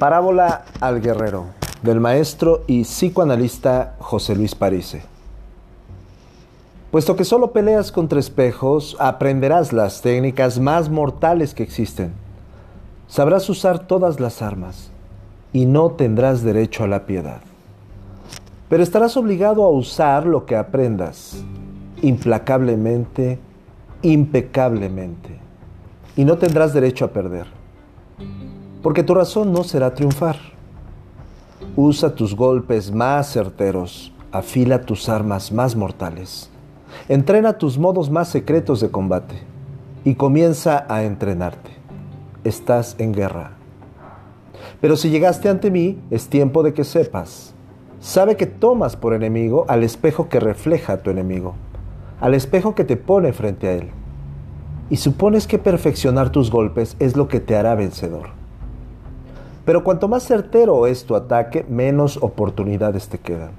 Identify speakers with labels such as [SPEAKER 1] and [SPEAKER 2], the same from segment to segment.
[SPEAKER 1] Parábola al guerrero del maestro y psicoanalista José Luis Parise. Puesto que solo peleas contra espejos, aprenderás las técnicas más mortales que existen. Sabrás usar todas las armas y no tendrás derecho a la piedad. Pero estarás obligado a usar lo que aprendas implacablemente, impecablemente, y no tendrás derecho a perder porque tu razón no será triunfar. Usa tus golpes más certeros, afila tus armas más mortales, entrena tus modos más secretos de combate y comienza a entrenarte. Estás en guerra. Pero si llegaste ante mí, es tiempo de que sepas. Sabe que tomas por enemigo al espejo que refleja a tu enemigo, al espejo que te pone frente a él. Y supones que perfeccionar tus golpes es lo que te hará vencedor. Pero cuanto más certero es tu ataque, menos oportunidades te quedan.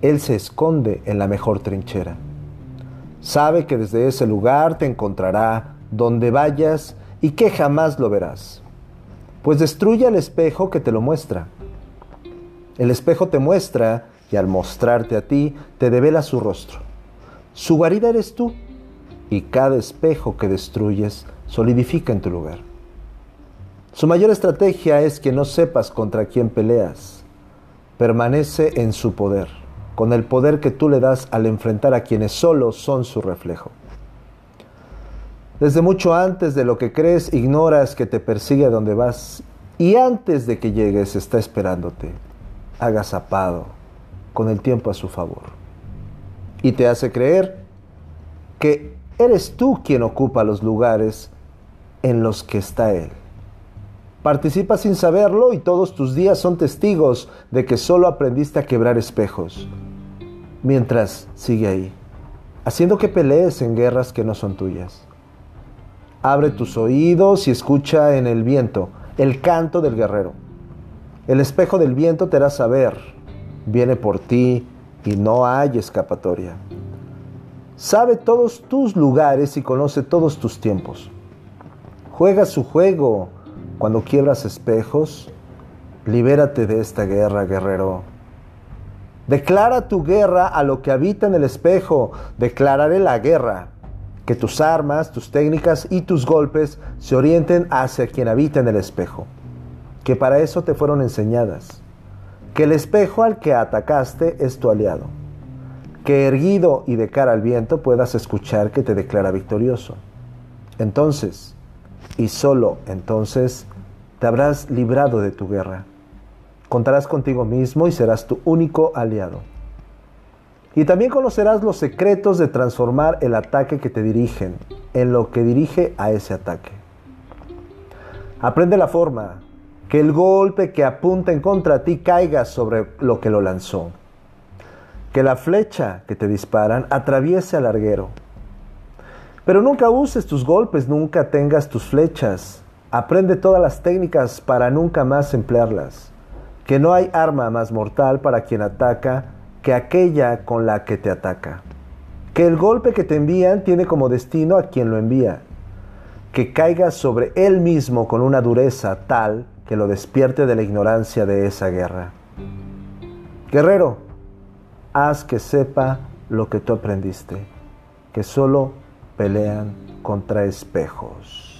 [SPEAKER 1] Él se esconde en la mejor trinchera. Sabe que desde ese lugar te encontrará donde vayas y que jamás lo verás. Pues destruye al espejo que te lo muestra. El espejo te muestra y al mostrarte a ti te devela su rostro. Su guarida eres tú y cada espejo que destruyes solidifica en tu lugar. Su mayor estrategia es que no sepas contra quién peleas. Permanece en su poder, con el poder que tú le das al enfrentar a quienes solo son su reflejo. Desde mucho antes de lo que crees, ignoras que te persigue a donde vas y antes de que llegues está esperándote, agazapado, con el tiempo a su favor. Y te hace creer que eres tú quien ocupa los lugares en los que está Él. Participa sin saberlo y todos tus días son testigos de que solo aprendiste a quebrar espejos. Mientras sigue ahí, haciendo que pelees en guerras que no son tuyas. Abre tus oídos y escucha en el viento el canto del guerrero. El espejo del viento te hará saber, viene por ti y no hay escapatoria. Sabe todos tus lugares y conoce todos tus tiempos. Juega su juego cuando quiebras espejos, libérate de esta guerra, guerrero. Declara tu guerra a lo que habita en el espejo. Declararé la guerra. Que tus armas, tus técnicas y tus golpes se orienten hacia quien habita en el espejo. Que para eso te fueron enseñadas. Que el espejo al que atacaste es tu aliado. Que erguido y de cara al viento puedas escuchar que te declara victorioso. Entonces, y solo entonces, te habrás librado de tu guerra. Contarás contigo mismo y serás tu único aliado. Y también conocerás los secretos de transformar el ataque que te dirigen en lo que dirige a ese ataque. Aprende la forma, que el golpe que apunta en contra ti caiga sobre lo que lo lanzó. Que la flecha que te disparan atraviese al larguero. Pero nunca uses tus golpes, nunca tengas tus flechas Aprende todas las técnicas para nunca más emplearlas. Que no hay arma más mortal para quien ataca que aquella con la que te ataca. Que el golpe que te envían tiene como destino a quien lo envía. Que caiga sobre él mismo con una dureza tal que lo despierte de la ignorancia de esa guerra. Guerrero, haz que sepa lo que tú aprendiste, que solo pelean contra espejos.